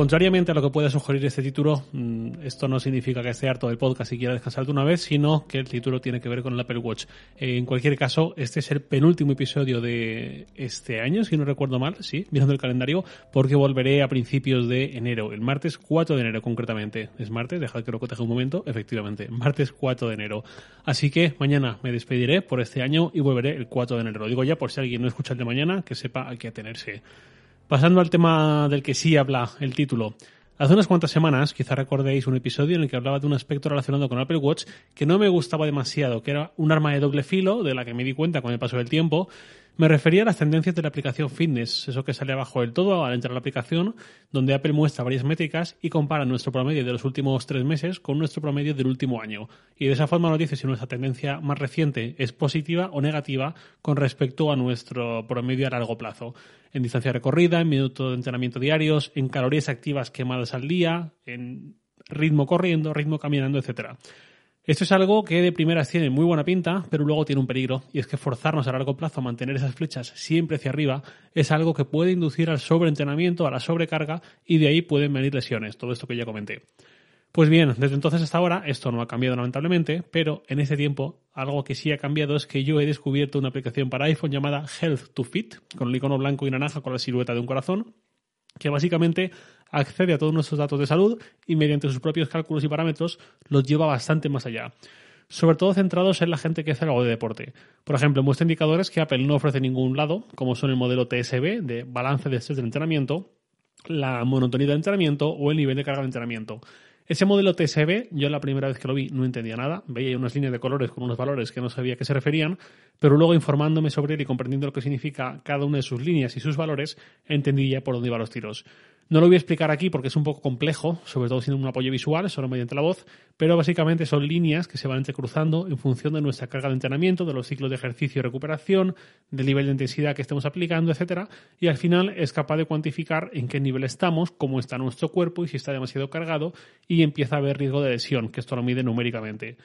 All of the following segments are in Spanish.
Contrariamente a lo que pueda sugerir este título, mm, esto no significa que esté harto del podcast y quiera descansar de una vez, sino que el título tiene que ver con el Apple Watch. En cualquier caso, este es el penúltimo episodio de este año, si no recuerdo mal, sí, mirando el calendario, porque volveré a principios de enero, el martes 4 de enero concretamente. ¿Es martes? Dejad que lo coteje un momento. Efectivamente, martes 4 de enero. Así que mañana me despediré por este año y volveré el 4 de enero. Lo digo ya por si alguien no escucha el de mañana, que sepa a qué atenerse. Pasando al tema del que sí habla el título. Hace unas cuantas semanas, quizá recordéis un episodio en el que hablaba de un aspecto relacionado con Apple Watch que no me gustaba demasiado, que era un arma de doble filo, de la que me di cuenta con el paso del tiempo, me refería a las tendencias de la aplicación Fitness, eso que sale abajo del todo al entrar a la aplicación, donde Apple muestra varias métricas y compara nuestro promedio de los últimos tres meses con nuestro promedio del último año. Y de esa forma nos dice si nuestra tendencia más reciente es positiva o negativa con respecto a nuestro promedio a largo plazo. En distancia recorrida, en minutos de entrenamiento diarios, en calorías activas quemadas al día, en ritmo corriendo, ritmo caminando, etcétera. Esto es algo que de primeras tiene muy buena pinta, pero luego tiene un peligro, y es que forzarnos a largo plazo a mantener esas flechas siempre hacia arriba es algo que puede inducir al sobreentrenamiento, a la sobrecarga, y de ahí pueden venir lesiones, todo esto que ya comenté. Pues bien, desde entonces hasta ahora esto no ha cambiado lamentablemente, pero en ese tiempo algo que sí ha cambiado es que yo he descubierto una aplicación para iPhone llamada Health to Fit, con el icono blanco y naranja con la silueta de un corazón, que básicamente accede a todos nuestros datos de salud y mediante sus propios cálculos y parámetros los lleva bastante más allá. Sobre todo centrados en la gente que hace algo de deporte. Por ejemplo, muestra indicadores que Apple no ofrece ningún lado, como son el modelo TSB de balance de estrés del entrenamiento, la monotonía del entrenamiento o el nivel de carga de entrenamiento. Ese modelo TSB, yo la primera vez que lo vi no entendía nada, veía unas líneas de colores con unos valores que no sabía a qué se referían, pero luego informándome sobre él y comprendiendo lo que significa cada una de sus líneas y sus valores, entendí ya por dónde iban los tiros. No lo voy a explicar aquí porque es un poco complejo, sobre todo siendo un apoyo visual, solo mediante la voz, pero básicamente son líneas que se van entrecruzando en función de nuestra carga de entrenamiento, de los ciclos de ejercicio y recuperación, del nivel de intensidad que estemos aplicando, etcétera, y al final es capaz de cuantificar en qué nivel estamos, cómo está nuestro cuerpo y si está demasiado cargado y empieza a haber riesgo de lesión, que esto lo mide numéricamente.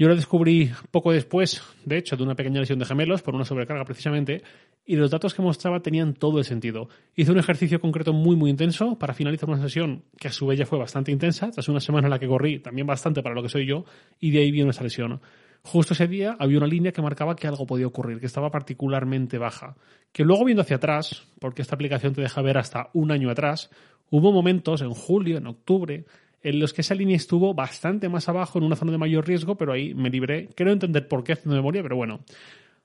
Yo lo descubrí poco después, de hecho, de una pequeña lesión de gemelos, por una sobrecarga precisamente, y los datos que mostraba tenían todo el sentido. Hice un ejercicio concreto muy, muy intenso para finalizar una sesión que a su vez ya fue bastante intensa, tras una semana en la que corrí también bastante para lo que soy yo, y de ahí vino esa lesión. Justo ese día había una línea que marcaba que algo podía ocurrir, que estaba particularmente baja. Que luego viendo hacia atrás, porque esta aplicación te deja ver hasta un año atrás, hubo momentos en julio, en octubre, en los que esa línea estuvo bastante más abajo, en una zona de mayor riesgo, pero ahí me libré. Quiero entender por qué haciendo memoria, pero bueno.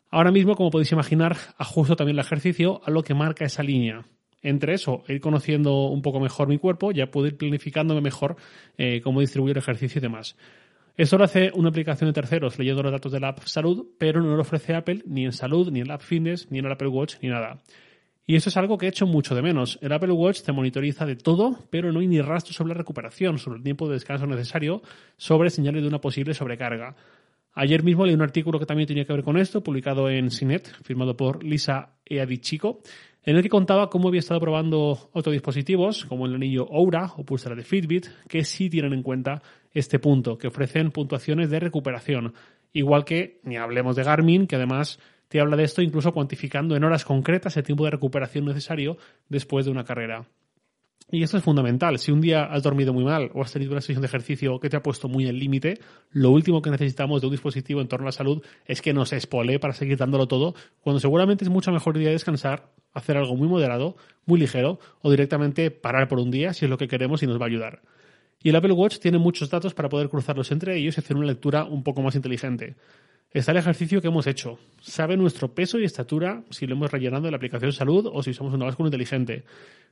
Ahora mismo, como podéis imaginar, ajusto también el ejercicio a lo que marca esa línea. Entre eso, ir conociendo un poco mejor mi cuerpo, ya puedo ir planificándome mejor eh, cómo distribuir el ejercicio y demás. Esto lo hace una aplicación de terceros leyendo los datos de la App Salud, pero no lo ofrece Apple ni en Salud, ni en la App Fitness, ni en el Apple Watch, ni nada. Y eso es algo que he hecho mucho de menos. El Apple Watch te monitoriza de todo, pero no hay ni rastro sobre la recuperación, sobre el tiempo de descanso necesario, sobre señales de una posible sobrecarga. Ayer mismo leí un artículo que también tenía que ver con esto, publicado en CINET, firmado por Lisa Eadichico, en el que contaba cómo había estado probando otros dispositivos, como el anillo Oura o pulsera de Fitbit, que sí tienen en cuenta este punto, que ofrecen puntuaciones de recuperación. Igual que, ni hablemos de Garmin, que además te habla de esto incluso cuantificando en horas concretas el tiempo de recuperación necesario después de una carrera. Y esto es fundamental. Si un día has dormido muy mal o has tenido una sesión de ejercicio que te ha puesto muy al límite, lo último que necesitamos de un dispositivo en torno a la salud es que nos espole para seguir dándolo todo, cuando seguramente es mucha mejor idea descansar, hacer algo muy moderado, muy ligero o directamente parar por un día si es lo que queremos y nos va a ayudar. Y el Apple Watch tiene muchos datos para poder cruzarlos entre ellos y hacer una lectura un poco más inteligente está el ejercicio que hemos hecho. Sabe nuestro peso y estatura si lo hemos rellenado en la aplicación salud o si somos una báscula inteligente.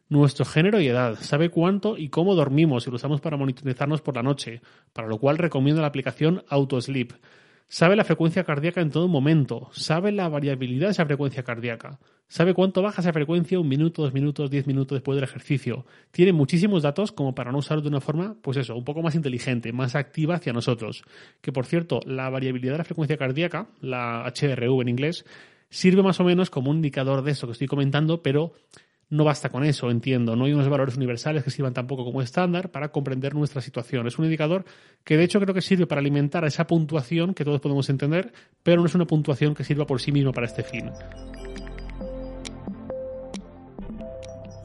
Nuestro género y edad. Sabe cuánto y cómo dormimos si lo usamos para monitorizarnos por la noche, para lo cual recomiendo la aplicación AutoSleep. Sabe la frecuencia cardíaca en todo momento. Sabe la variabilidad de esa frecuencia cardíaca. Sabe cuánto baja esa frecuencia un minuto, dos minutos, diez minutos después del ejercicio. Tiene muchísimos datos como para no usarlo de una forma, pues eso, un poco más inteligente, más activa hacia nosotros. Que por cierto, la variabilidad de la frecuencia cardíaca, la HRV en inglés, sirve más o menos como un indicador de eso que estoy comentando, pero No basta con eso, entiendo. No hay unos valores universales que sirvan tampoco como estándar para comprender nuestra situación. Es un indicador que de hecho creo que sirve para alimentar esa puntuación que todos podemos entender, pero no es una puntuación que sirva por sí misma para este fin.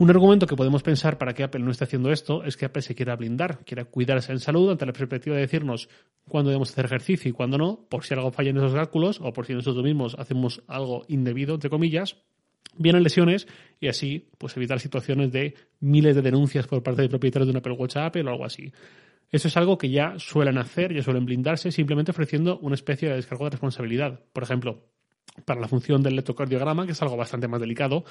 Un argumento que podemos pensar para que Apple no esté haciendo esto es que Apple se quiera blindar, quiera cuidarse en salud ante la perspectiva de decirnos cuándo debemos hacer ejercicio y cuándo no, por si algo falla en esos cálculos o por si nosotros mismos hacemos algo indebido, entre comillas, vienen lesiones y así pues evitar situaciones de miles de denuncias por parte de propietarios de una Apple Watch Apple o algo así. Eso es algo que ya suelen hacer, ya suelen blindarse, simplemente ofreciendo una especie de descargo de responsabilidad. Por ejemplo, para la función del electrocardiograma, que es algo bastante más delicado,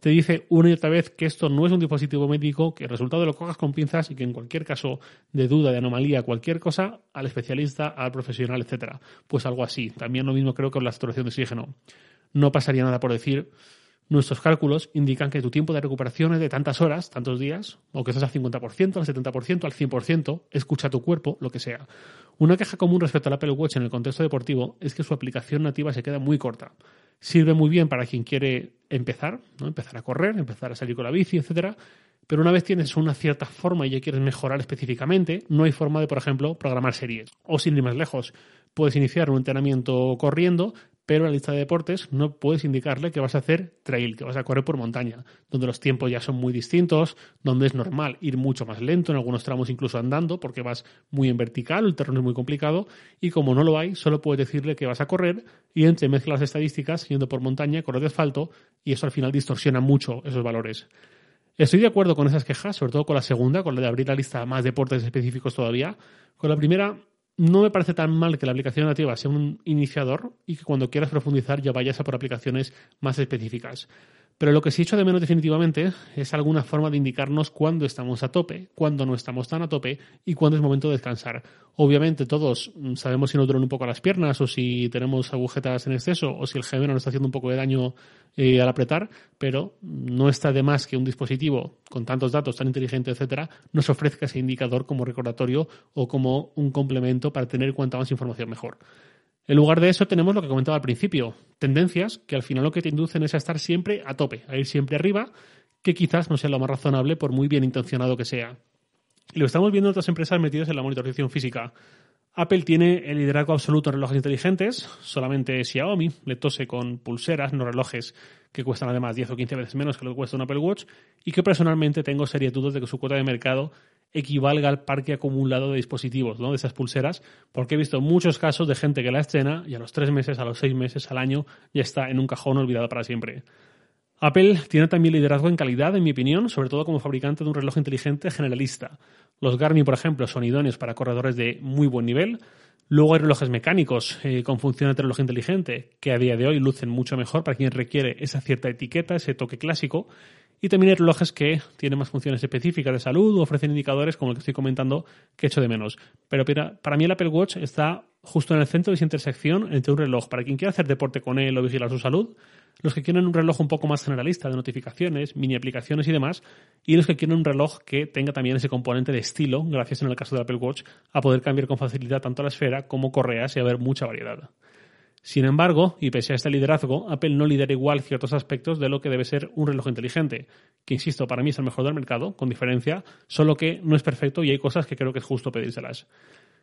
te dice una y otra vez que esto no es un dispositivo médico, que el resultado lo cojas con pinzas y que en cualquier caso de duda, de anomalía, cualquier cosa, al especialista, al profesional, etcétera. Pues algo así. También lo mismo creo que con la saturación de oxígeno. No pasaría nada por decir Nuestros cálculos indican que tu tiempo de recuperación es de tantas horas, tantos días, o que estás al 50%, al 70%, al 100%, escucha tu cuerpo, lo que sea. Una queja común respecto al Apple Watch en el contexto deportivo es que su aplicación nativa se queda muy corta. Sirve muy bien para quien quiere empezar, ¿no? empezar a correr, empezar a salir con la bici, etcétera, pero una vez tienes una cierta forma y ya quieres mejorar específicamente, no hay forma de, por ejemplo, programar series. O sin ir más lejos, puedes iniciar un entrenamiento corriendo, pero en la lista de deportes no puedes indicarle que vas a hacer trail, que vas a correr por montaña, donde los tiempos ya son muy distintos, donde es normal ir mucho más lento, en algunos tramos incluso andando, porque vas muy en vertical, el terreno es muy complicado, y como no lo hay, solo puedes decirle que vas a correr y entre mezclas las estadísticas, yendo por montaña, correr de asfalto, y eso al final distorsiona mucho esos valores. Estoy de acuerdo con esas quejas, sobre todo con la segunda, con la de abrir la lista a más deportes específicos todavía. Con la primera, no me parece tan mal que la aplicación nativa sea un iniciador y que cuando quieras profundizar ya vayas a por aplicaciones más específicas. Pero lo que sí echo de menos definitivamente es alguna forma de indicarnos cuándo estamos a tope, cuándo no estamos tan a tope y cuándo es momento de descansar. Obviamente todos mm, sabemos si nos duelen un poco las piernas o si tenemos agujetas en exceso o si el gemelo nos está haciendo un poco de daño eh, al apretar, pero no está de más que un dispositivo con tantos datos, tan inteligente, etcétera, nos ofrezca ese indicador como recordatorio o como un complemento para tener cuanta más información mejor. En lugar de eso tenemos lo que comentaba al principio, tendencias que al final lo que te inducen es a estar siempre a tope, a ir siempre arriba, que quizás no sea lo más razonable por muy bien intencionado que sea. Lo estamos viendo en otras empresas metidas en la monitorización física. Apple tiene el liderazgo absoluto en relojes inteligentes, solamente Xiaomi le tose con pulseras, no relojes que cuestan además 10 o 15 veces menos que lo que cuesta un Apple Watch, y que personalmente tengo serias dudas de que su cuota de mercado equivalga al parque acumulado de dispositivos, ¿no? de esas pulseras, porque he visto muchos casos de gente que la escena y a los tres meses, a los seis meses, al año, ya está en un cajón olvidado para siempre. Apple tiene también liderazgo en calidad, en mi opinión, sobre todo como fabricante de un reloj inteligente generalista. Los Garmin, por ejemplo, son idóneos para corredores de muy buen nivel. Luego hay relojes mecánicos eh, con función de reloj inteligente que a día de hoy lucen mucho mejor para quien requiere esa cierta etiqueta, ese toque clásico. Y también hay relojes que tienen más funciones específicas de salud o ofrecen indicadores como el que estoy comentando que echo de menos. Pero para mí el Apple Watch está justo en el centro de esa intersección entre un reloj para quien quiera hacer deporte con él o vigilar su salud, los que quieren un reloj un poco más generalista de notificaciones, mini aplicaciones y demás, y los que quieren un reloj que tenga también ese componente de estilo, gracias en el caso del Apple Watch, a poder cambiar con facilidad tanto la esfera como correas y haber mucha variedad. Sin embargo, y pese a este liderazgo, Apple no lidera igual ciertos aspectos de lo que debe ser un reloj inteligente, que insisto, para mí es el mejor del mercado, con diferencia, solo que no es perfecto y hay cosas que creo que es justo pedírselas.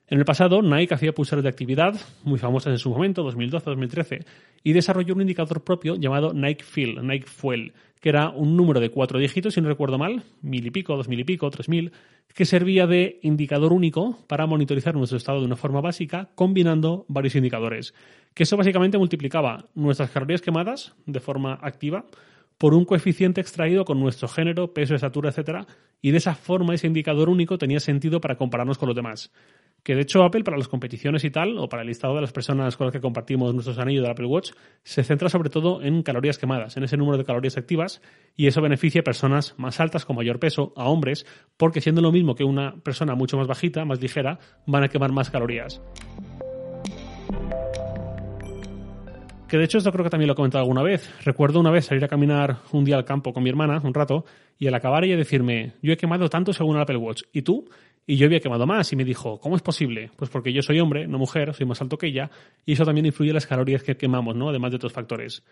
En el pasado, Nike hacía pulseras de actividad, muy famosas en su momento, 2012-2013, y desarrolló un indicador propio llamado Nike Feel, Nike Fuel, que era un número de cuatro dígitos, si no recuerdo mal, mil y pico, dos mil y pico, tres mil, que servía de indicador único para monitorizar nuestro estado de una forma básica, combinando varios indicadores. Que eso básicamente multiplicaba nuestras calorías quemadas de forma activa por un coeficiente extraído con nuestro género, peso, estatura, etc. Y de esa forma ese indicador único tenía sentido para compararnos con los demás que de hecho Apple para las competiciones y tal, o para el listado de las personas con las que compartimos nuestros anillos del Apple Watch, se centra sobre todo en calorías quemadas, en ese número de calorías activas, y eso beneficia a personas más altas con mayor peso, a hombres, porque siendo lo mismo que una persona mucho más bajita, más ligera, van a quemar más calorías. Que de hecho esto creo que también lo he comentado alguna vez. Recuerdo una vez salir a caminar un día al campo con mi hermana, un rato, y al acabar ella decirme, yo he quemado tanto según el Apple Watch, ¿y tú? Y yo había quemado más y me dijo, ¿cómo es posible? Pues porque yo soy hombre, no mujer, soy más alto que ella y eso también influye en las calorías que quemamos, ¿no? Además de otros factores.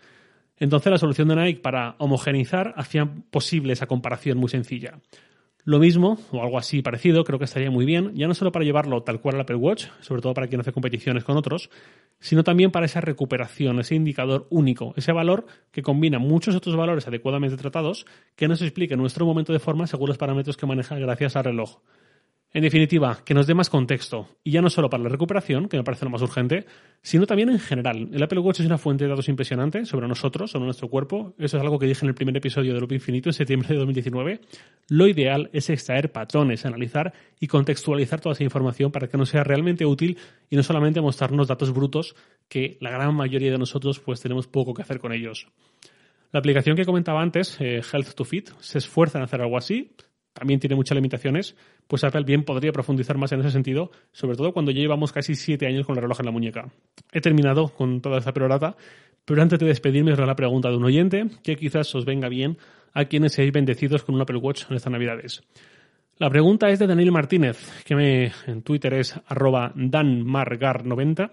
Entonces la solución de Nike para homogeneizar hacía posible esa comparación muy sencilla. Lo mismo, o algo así parecido, creo que estaría muy bien, ya no solo para llevarlo tal cual al Apple Watch, sobre todo para quien hace competiciones con otros, sino también para esa recuperación, ese indicador único, ese valor que combina muchos otros valores adecuadamente tratados que nos explique nuestro momento de forma según los parámetros que maneja gracias al reloj. En definitiva, que nos dé más contexto, y ya no solo para la recuperación, que me parece lo más urgente, sino también en general. El Apple Watch es una fuente de datos impresionante sobre nosotros, sobre nuestro cuerpo. Eso es algo que dije en el primer episodio de Loop Infinito en septiembre de 2019. Lo ideal es extraer patrones, analizar y contextualizar toda esa información para que nos sea realmente útil y no solamente mostrarnos datos brutos que la gran mayoría de nosotros pues tenemos poco que hacer con ellos. La aplicación que comentaba antes, eh, Health to Fit, se esfuerza en hacer algo así, también tiene muchas limitaciones, pues Apple bien podría profundizar más en ese sentido, sobre todo cuando ya llevamos casi siete años con el reloj en la muñeca. He terminado con toda esta perorata, pero antes de despedirme os haré la pregunta de un oyente que quizás os venga bien a quienes seáis bendecidos con un Apple Watch en estas navidades. La pregunta es de Daniel Martínez, que me, en Twitter es arroba danmargar90,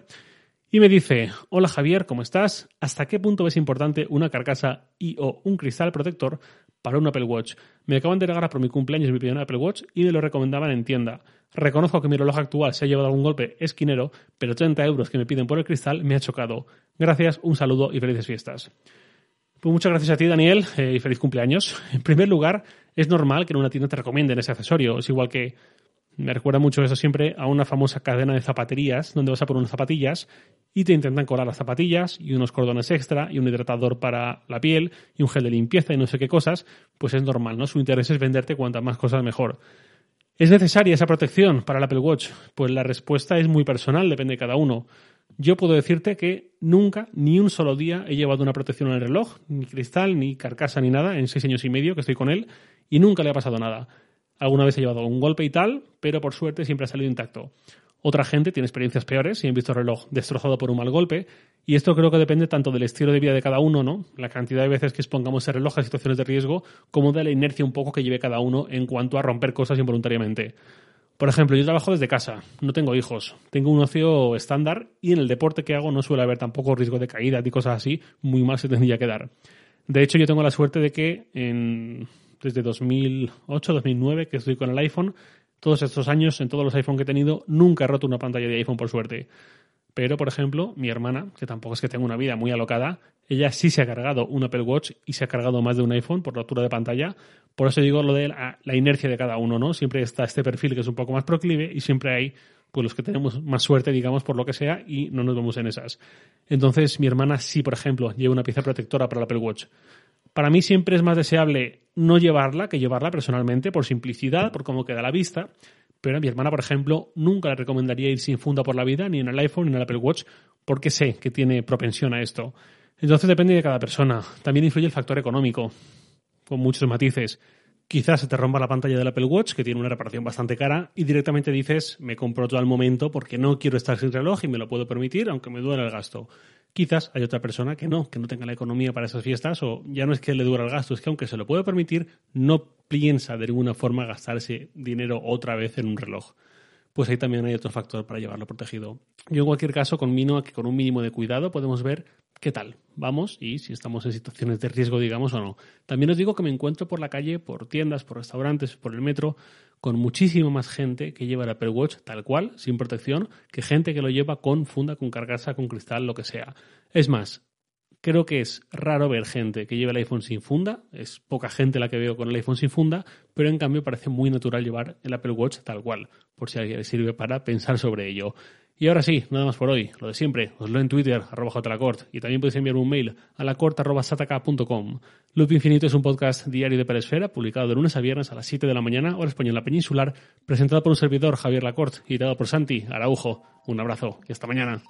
y me dice, hola Javier, ¿cómo estás? ¿Hasta qué punto es importante una carcasa y o un cristal protector para un Apple Watch. Me acaban de regalar por mi cumpleaños mi primer Apple Watch y me lo recomendaban en tienda. Reconozco que mi reloj actual se ha llevado algún golpe esquinero, pero 30 euros que me piden por el cristal me ha chocado. Gracias, un saludo y felices fiestas. Pues muchas gracias a ti, Daniel, eh, y feliz cumpleaños. En primer lugar, es normal que en una tienda te recomienden ese accesorio. Es igual que me recuerda mucho eso siempre a una famosa cadena de zapaterías donde vas a por unas zapatillas y te intentan colar las zapatillas y unos cordones extra y un hidratador para la piel y un gel de limpieza y no sé qué cosas, pues es normal, ¿no? Su interés es venderte cuantas más cosas mejor. ¿Es necesaria esa protección para el Apple Watch? Pues la respuesta es muy personal, depende de cada uno. Yo puedo decirte que nunca, ni un solo día, he llevado una protección en el reloj, ni cristal, ni carcasa, ni nada, en seis años y medio que estoy con él, y nunca le ha pasado nada. Alguna vez he llevado un golpe y tal, pero por suerte siempre ha salido intacto. Otra gente tiene experiencias peores y han visto el reloj destrozado por un mal golpe. Y esto creo que depende tanto del estilo de vida de cada uno, ¿no? La cantidad de veces que expongamos el reloj a situaciones de riesgo, como de la inercia un poco que lleve cada uno en cuanto a romper cosas involuntariamente. Por ejemplo, yo trabajo desde casa, no tengo hijos, tengo un ocio estándar y en el deporte que hago no suele haber tampoco riesgo de caída ni cosas así, muy mal se tendría que dar. De hecho, yo tengo la suerte de que desde 2008, 2009, que estoy con el iPhone, todos estos años, en todos los iPhone que he tenido, nunca he roto una pantalla de iPhone por suerte. Pero, por ejemplo, mi hermana, que tampoco es que tenga una vida muy alocada, ella sí se ha cargado un Apple Watch y se ha cargado más de un iPhone por rotura de pantalla. Por eso digo lo de la, inercia de cada uno, ¿no? Siempre está este perfil que es un poco más proclive y siempre hay pues los que tenemos más suerte, digamos, por lo que sea, y no nos vemos en esas. Entonces, mi hermana sí, por ejemplo, lleva una pieza protectora para el Apple Watch. Para mí siempre es más deseable no llevarla que llevarla personalmente, por simplicidad, por cómo queda la vista. Pero a mi hermana, por ejemplo, nunca le recomendaría ir sin funda por la vida, ni en el iPhone, ni en el Apple Watch, porque sé que tiene propensión a esto. Entonces depende de cada persona. También influye el factor económico, con muchos matices. Quizás se te rompa la pantalla del Apple Watch, que tiene una reparación bastante cara, y directamente dices, me compro todo al momento porque no quiero estar sin reloj y me lo puedo permitir, aunque me duele el gasto. Quizás hay otra persona que no, que no tenga la economía para esas fiestas o ya no es que le dura el gasto, es que aunque se lo puede permitir, no piensa de ninguna forma gastarse dinero otra vez en un reloj. Pues ahí también hay otro factor para llevarlo protegido. Yo en cualquier caso conmino que con un mínimo de cuidado podemos ver qué tal vamos y si estamos en situaciones de riesgo, digamos, o no. También os digo que me encuentro por la calle, por tiendas, por restaurantes, por el metro, con muchísima más gente que lleva el Apple Watch tal cual, sin protección, que gente que lo lleva con funda, con carcasa, con cristal, lo que sea. Es más, creo que es raro ver gente que lleve el iPhone sin funda, es poca gente la que veo con el iPhone sin funda, pero en cambio parece muy natural llevar el Apple Watch tal cual, por si alguien le sirve para pensar sobre ello. Y ahora sí, nada más por hoy. Lo de siempre, os leo en Twitter, arroba jlacort, y también podéis enviar un mail a lacort.sataka.com. Loop Infinito es un podcast diario de Peresfera, publicado de lunes a viernes a las 7 de la mañana, hora española peninsular, presentado por un servidor, Javier Lacort, y dado por Santi Araujo. Un abrazo y hasta mañana.